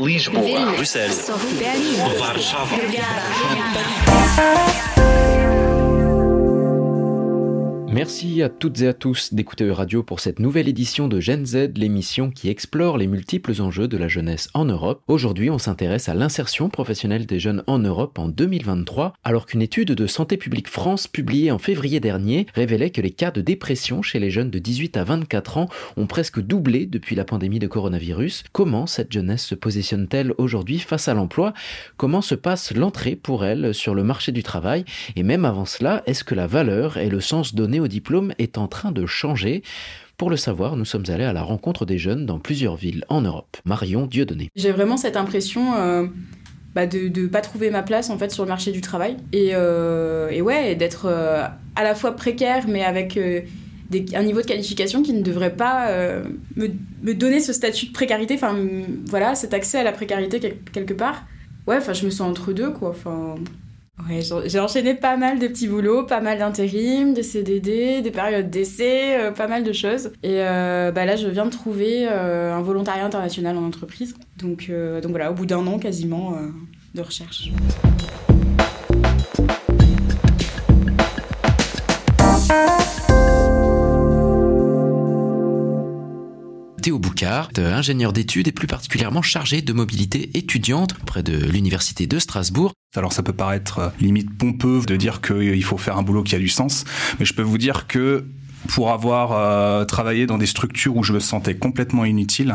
Lisboa, Bruxelas, Berlim, Warszawa. Merci à toutes et à tous d'écouter Radio pour cette nouvelle édition de Gen Z, l'émission qui explore les multiples enjeux de la jeunesse en Europe. Aujourd'hui, on s'intéresse à l'insertion professionnelle des jeunes en Europe en 2023, alors qu'une étude de Santé publique France publiée en février dernier révélait que les cas de dépression chez les jeunes de 18 à 24 ans ont presque doublé depuis la pandémie de coronavirus. Comment cette jeunesse se positionne-t-elle aujourd'hui face à l'emploi? Comment se passe l'entrée pour elle sur le marché du travail? Et même avant cela, est-ce que la valeur et le sens donné au diplôme est en train de changer. Pour le savoir, nous sommes allés à la rencontre des jeunes dans plusieurs villes en Europe. Marion Dieudonné. J'ai vraiment cette impression euh, bah, de ne pas trouver ma place en fait sur le marché du travail et, euh, ouais d'être euh, à la fois précaire mais avec un niveau de qualification qui ne devrait pas me, me, donner ce statut de précarité. Enfin voilà, cet accès à la précarité quelque part. Ouais, enfin je me sens entre deux quoi. Enfin Ouais, j'ai enchaîné pas mal de petits boulots, pas mal d'intérim, des CDD, des périodes d'essai, euh, pas mal de choses. Et euh, bah là, je viens de trouver euh, un volontariat international en entreprise. Donc, donc voilà, au bout d'un an quasiment de recherche. Théo Boucard, ingénieur d'études et plus particulièrement chargé de mobilité étudiante près de l'Université de Strasbourg. Alors ça peut paraître euh, limite pompeux de dire qu'il faut faire un boulot qui a du sens, mais je peux vous dire que pour avoir euh, travaillé dans des structures où je me sentais complètement inutile,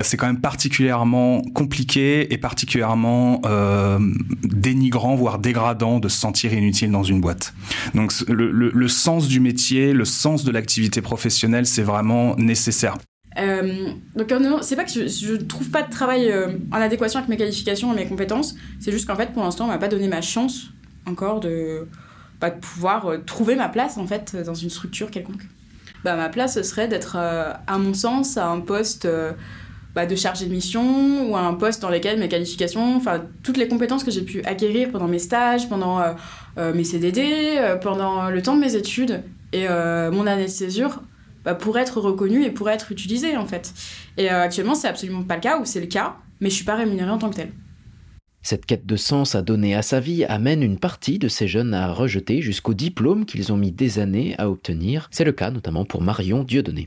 c'est quand même particulièrement compliqué et particulièrement euh, dénigrant, voire dégradant de se sentir inutile dans une boîte. Donc le, sens du métier, le sens de l'activité professionnelle, c'est vraiment nécessaire. Euh, donc c'est pas que je, ne trouve pas de travail euh, en adéquation avec mes qualifications et mes compétences, c'est juste qu'en fait pour l'instant on m'a pas donné ma chance encore de, pas de pouvoir euh, trouver ma place en fait dans une structure quelconque. Bah, ma place ce serait d'être à mon sens à un poste bah, de chargé de mission ou à un poste dans lequel mes qualifications, enfin toutes les compétences que j'ai pu acquérir pendant mes stages, pendant mes CDD, pendant le temps de mes études et mon année de césure bah, pour être reconnu et pour être utilisé en fait. Et euh, actuellement, c'est absolument pas le cas, ou c'est le cas, mais je suis pas rémunérée en tant que telle. Cette quête de sens à donner à sa vie amène une partie de ces jeunes à rejeter jusqu'au diplôme qu'ils ont mis des années à obtenir. C'est le cas notamment pour Marion Dieudonné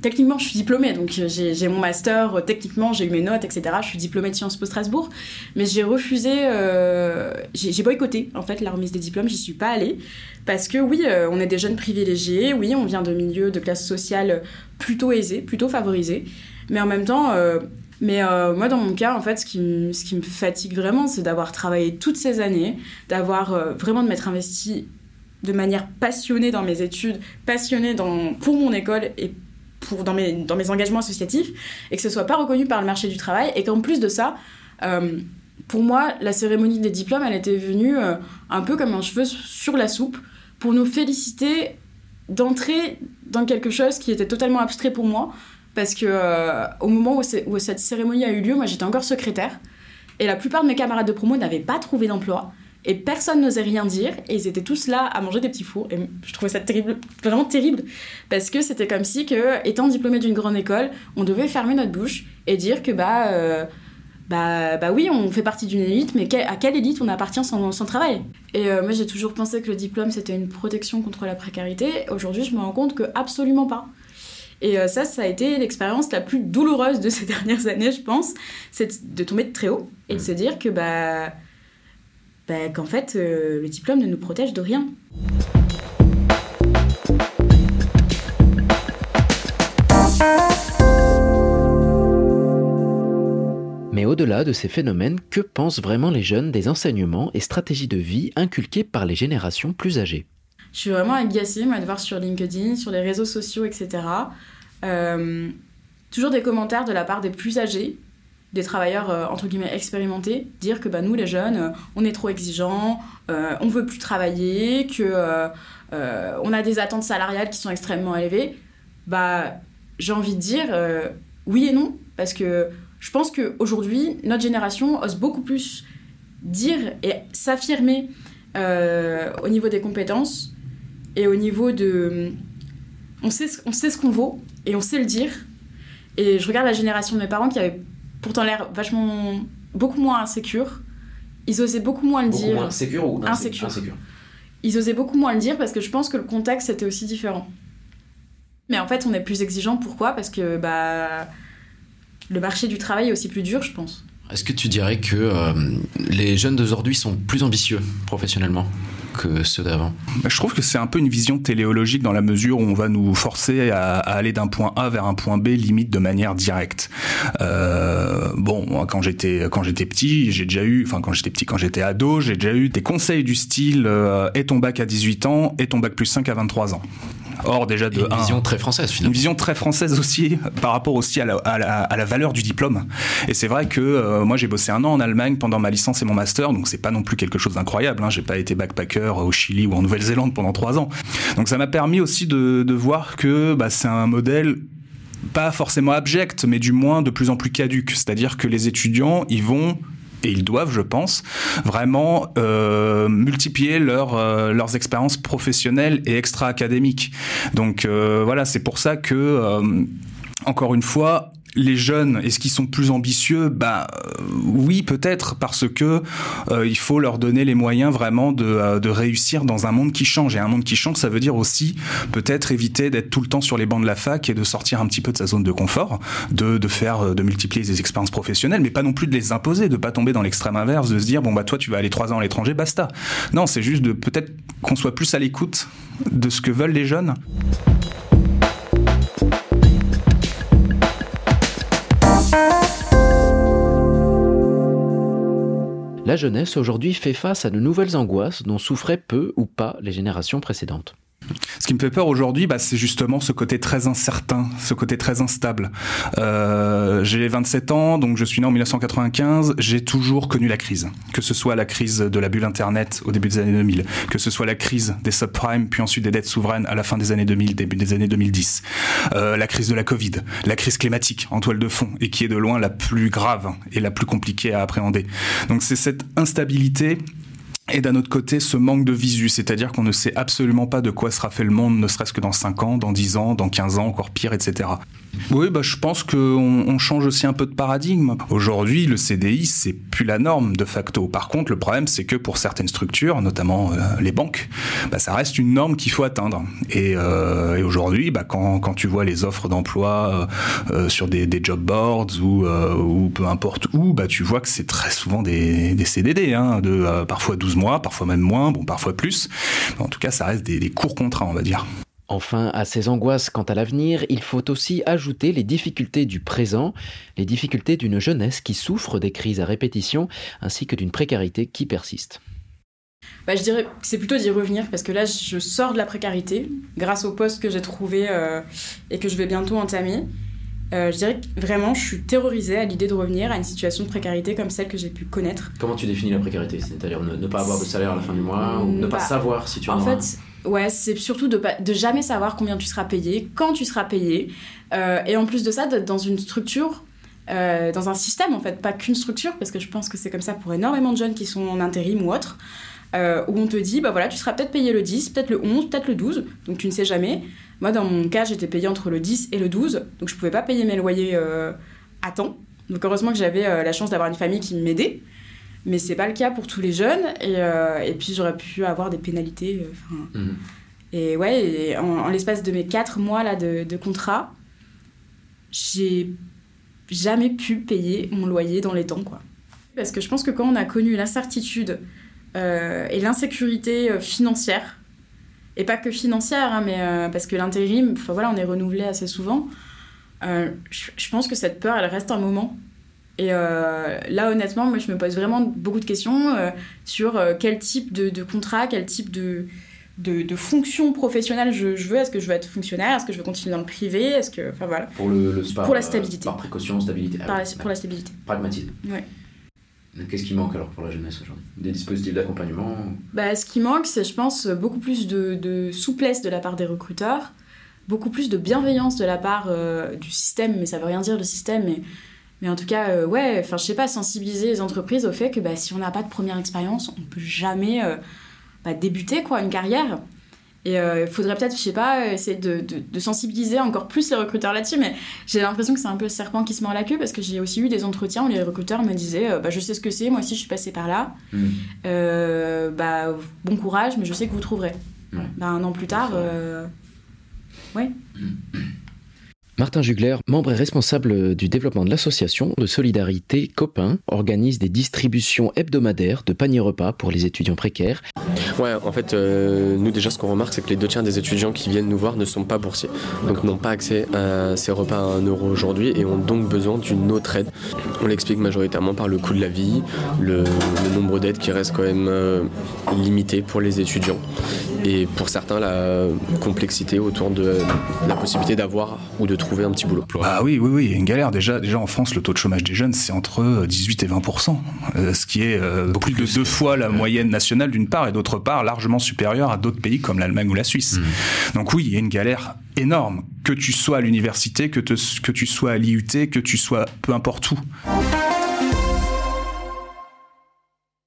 techniquement, je suis diplômée, donc euh, j'ai mon master, euh, techniquement, j'ai eu mes notes, etc. Je suis diplômée de Sciences Po Strasbourg, mais j'ai refusé, euh, j'ai boycotté en fait la remise des diplômes, j'y suis pas allée, parce que oui, on est des jeunes privilégiés, oui, on vient de milieux de classe sociale plutôt aisés, plutôt favorisés, mais en même temps, mais moi, dans mon cas, en fait, ce qui, me, ce qui me fatigue vraiment, c'est d'avoir travaillé toutes ces années, d'avoir vraiment de m'être investi de manière passionnée dans mes études, passionnée dans, pour mon école et dans, mes, engagements associatifs et que ce soit pas reconnu par le marché du travail et qu'en plus de ça, euh, pour moi, la cérémonie des diplômes, elle était venue euh, un peu comme un cheveu sur la soupe pour nous féliciter d'entrer dans quelque chose qui était totalement abstrait pour moi parce que euh, au moment où, cette cérémonie a eu lieu, moi j'étais encore secrétaire et la plupart de mes camarades de promo n'avaient pas trouvé d'emploi et personne n'osait rien dire et ils étaient tous là à manger des petits fours et je trouvais ça terrible vraiment terrible parce que c'était comme si que étant diplômé d'une grande école on devait fermer notre bouche et dire que bah euh, bah, bah oui, on fait partie d'une élite, mais à quelle élite on appartient sans, sans travail? Et euh, moi, j'ai toujours pensé que le diplôme, c'était une protection contre la précarité. Aujourd'hui, je me rends compte que absolument pas. Et euh, ça, ça a été l'expérience la plus douloureuse de ces dernières années, je pense. C'est de tomber de très haut et de se dire que, bah, bah, qu'en fait, euh, le diplôme ne nous protège de rien. Mais au-delà de ces phénomènes, que pensent vraiment les jeunes des enseignements et stratégies de vie inculquées par les générations plus âgées? Je suis vraiment agacée, moi, de voir sur LinkedIn, sur les réseaux sociaux, etc. Euh, toujours des commentaires de la part des plus âgés des travailleurs euh, entre guillemets expérimentés dire que bah, nous les jeunes euh, on est trop exigeants euh, on veut plus travailler que on a des attentes salariales qui sont extrêmement élevées. Bah j'ai envie de dire oui et non parce que je pense qu'aujourd'hui notre génération ose beaucoup plus dire et s'affirmer au niveau des compétences et au niveau de on sait on sait ce qu'on vaut et on sait le dire. Et je regarde la génération de mes parents qui avaient pourtant l'air vachement beaucoup moins insécure. Ils osaient beaucoup moins le beaucoup dire. Moins insécure ou insécure? Ils osaient beaucoup moins le dire parce que je pense que le contexte était aussi différent. Mais en fait, on est plus exigeant. Pourquoi? Parce que bah, le marché du travail est aussi plus dur, je pense. Est-ce que tu dirais que euh, les jeunes d'aujourd'hui sont plus ambitieux professionnellement? Que ceux d'avant Je trouve que c'est un peu une vision téléologique dans la mesure où on va nous forcer à, aller d'un point A vers un point B limite de manière directe. Euh, bon, quand j'étais quand j'étais petit, j'ai déjà eu, enfin quand j'étais petit, quand j'étais ado, j'ai déjà eu des conseils du style euh, et ton bac à 18 ans et ton bac plus 5 à 23 ans. Or, déjà de Une vision très française, finalement. Une vision très française aussi, par rapport aussi à la, à la, valeur du diplôme. Et c'est vrai que euh, moi, j'ai bossé un an en Allemagne pendant ma licence et mon master, donc c'est pas non plus quelque chose d'incroyable. Hein. J'ai pas été backpacker au Chili ou en Nouvelle-Zélande pendant trois ans. Donc ça m'a permis aussi de, de voir que bah, c'est un modèle pas forcément abject, mais du moins de plus en plus caduque. C'est-à-dire que les étudiants, ils vont et ils doivent, je pense, vraiment euh, multiplier leur, euh, leurs expériences professionnelles et extra-académiques. Donc euh, voilà, c'est pour ça que, encore une fois, les jeunes, est-ce qu'ils sont plus ambitieux? Bah euh, oui, peut-être parce que euh, il faut leur donner les moyens vraiment de, euh, de, réussir dans un monde qui change. Et un monde qui change, ça veut dire aussi peut-être éviter d'être tout le temps sur les bancs de la fac et de sortir un petit peu de sa zone de confort, de, faire, de multiplier des expériences professionnelles, mais pas non plus de les imposer, de pas tomber dans l'extrême inverse, de se dire bon bah toi tu vas aller trois ans à l'étranger, basta. Non, c'est juste de peut-être qu'on soit plus à l'écoute de ce que veulent les jeunes. La jeunesse aujourd'hui fait face à de nouvelles angoisses dont souffraient peu ou pas les générations précédentes. Ce qui me fait peur aujourd'hui, bah, c'est justement ce côté très incertain, ce côté très instable. Euh, j'ai 27 ans, donc je suis né en 1995. J'ai toujours connu la crise, que ce soit la crise de la bulle Internet au début des années 2000, que ce soit la crise des subprimes, puis ensuite des dettes souveraines à la fin des années 2000, début des années 2010, euh, la crise de la Covid, la crise climatique en toile de fond, et qui est de loin la plus grave et la plus compliquée à appréhender. Donc c'est cette instabilité et d'un autre côté, ce manque de visu, c'est-à-dire qu'on ne sait absolument pas de quoi sera fait le monde, ne serait-ce que dans 5 ans, dans 10 ans, dans 15 ans, encore pire, etc. Oui, bah, je pense qu'on on change aussi un peu de paradigme. Aujourd'hui, le CDI, c'est plus la norme de facto. Par contre, le problème, c'est que pour certaines structures, notamment euh, les banques, bah, ça reste une norme qu'il faut atteindre. Et, euh, aujourd'hui, bah, quand, tu vois les offres d'emploi euh, sur des, job boards ou, peu importe où, bah, tu vois que c'est très souvent des, CDD, hein, de parfois 12 mois, parfois même moins, bon, parfois plus. En tout cas, ça reste des, des courts contrats, on va dire. Enfin, à ces angoisses quant à l'avenir, il faut aussi ajouter les difficultés du présent, les difficultés d'une jeunesse qui souffre des crises à répétition, ainsi que d'une précarité qui persiste. Bah, je dirais que c'est plutôt d'y revenir parce que là, je sors de la précarité grâce au poste que j'ai trouvé euh, et que je vais bientôt entamer. Euh, je dirais que vraiment, je suis terrorisée à l'idée de revenir à une situation de précarité comme celle que j'ai pu connaître. Comment tu définis la précarité C'est-à-dire ne, pas avoir de salaire à la fin du mois ou ne pas bah, savoir si tu en, en fait, Ouais, c'est surtout de, de jamais savoir combien tu seras payé, quand tu seras payé. Euh, et en plus de ça, d'être dans une structure, euh, dans un système en fait, pas qu'une structure, parce que je pense que c'est comme ça pour énormément de jeunes qui sont en intérim ou autre, euh, où on te dit, bah voilà, tu seras peut-être payé le 10, peut-être le 11, peut-être le 12, donc tu ne sais jamais. Moi, dans mon cas, j'étais payé entre le 10 et le 12, donc je pouvais pas payer mes loyers à temps. Donc heureusement que j'avais la chance d'avoir une famille qui m'aidait mais c'est pas le cas pour tous les jeunes et, euh, et puis j'aurais pu avoir des pénalités euh, mmh. et ouais en, l'espace de mes quatre mois là de, de contrat j'ai jamais pu payer mon loyer dans les temps quoi parce que je pense que quand on a connu l'incertitude euh, et l'insécurité financière et pas que financière hein, mais parce que l'intérim voilà on est renouvelé assez souvent je, pense que cette peur elle reste un moment et euh, là, honnêtement, moi, je me pose vraiment beaucoup de questions euh, sur euh, quel type de, de, contrat, quel type de, de, de fonction professionnelle je, je veux. Est-ce que je veux être fonctionnaire? Est-ce que je veux continuer dans le privé? Est-ce que, enfin voilà. Pour le, le pour la stabilité. par précaution, stabilité. Par pour la stabilité. Pragmatisme. Ouais. Qu'est-ce qui manque alors pour la jeunesse aujourd'hui? Des dispositifs d'accompagnement? Bah, Ce qui manque, c'est, je pense, beaucoup plus de, de, souplesse de la part des recruteurs, beaucoup plus de bienveillance de la part du système, mais ça veut rien dire le système, mais mais en tout cas, euh, ouais, enfin, je sais pas, sensibiliser les entreprises au fait que bah, si on n'a pas de première expérience, on peut jamais euh, bah, débuter quoi, une carrière. Et il faudrait peut-être, je sais pas, essayer de, de, sensibiliser encore plus les recruteurs là-dessus, mais j'ai l'impression que c'est un peu le serpent qui se mord la queue parce que j'ai aussi eu des entretiens où les recruteurs me disaient bah, Je sais ce que c'est, moi aussi je suis passée par là. Mm. bah, bon courage, mais je sais que vous trouverez. Bah, un an plus tard, ouais. Martin Jugler, membre et responsable du développement de l'association de solidarité Copain, organise des distributions hebdomadaires de paniers repas pour les étudiants précaires. Ouais, en fait, euh, nous déjà, ce qu'on remarque, c'est que les deux tiers des étudiants qui viennent nous voir ne sont pas boursiers, donc n'ont pas accès à ces repas à 1 euro aujourd'hui et ont donc besoin d'une autre aide. On l'explique majoritairement par le coût de la vie, le, nombre d'aides qui reste quand même euh, limité pour les étudiants et pour certains la complexité autour de la possibilité d'avoir ou de trouver un petit boulot. Ah oui, oui, oui, une galère. Déjà, déjà en France, le taux de chômage des jeunes, c'est entre 18 et 20% euh, ce qui est euh, plus de deux fois la moyenne nationale d'une part et d'autre part largement supérieur à d'autres pays comme l'Allemagne ou la Suisse. Mmh. Donc oui, il y a une galère énorme, que tu sois à l'université, que, que tu sois à l'IUT, que tu sois peu importe où.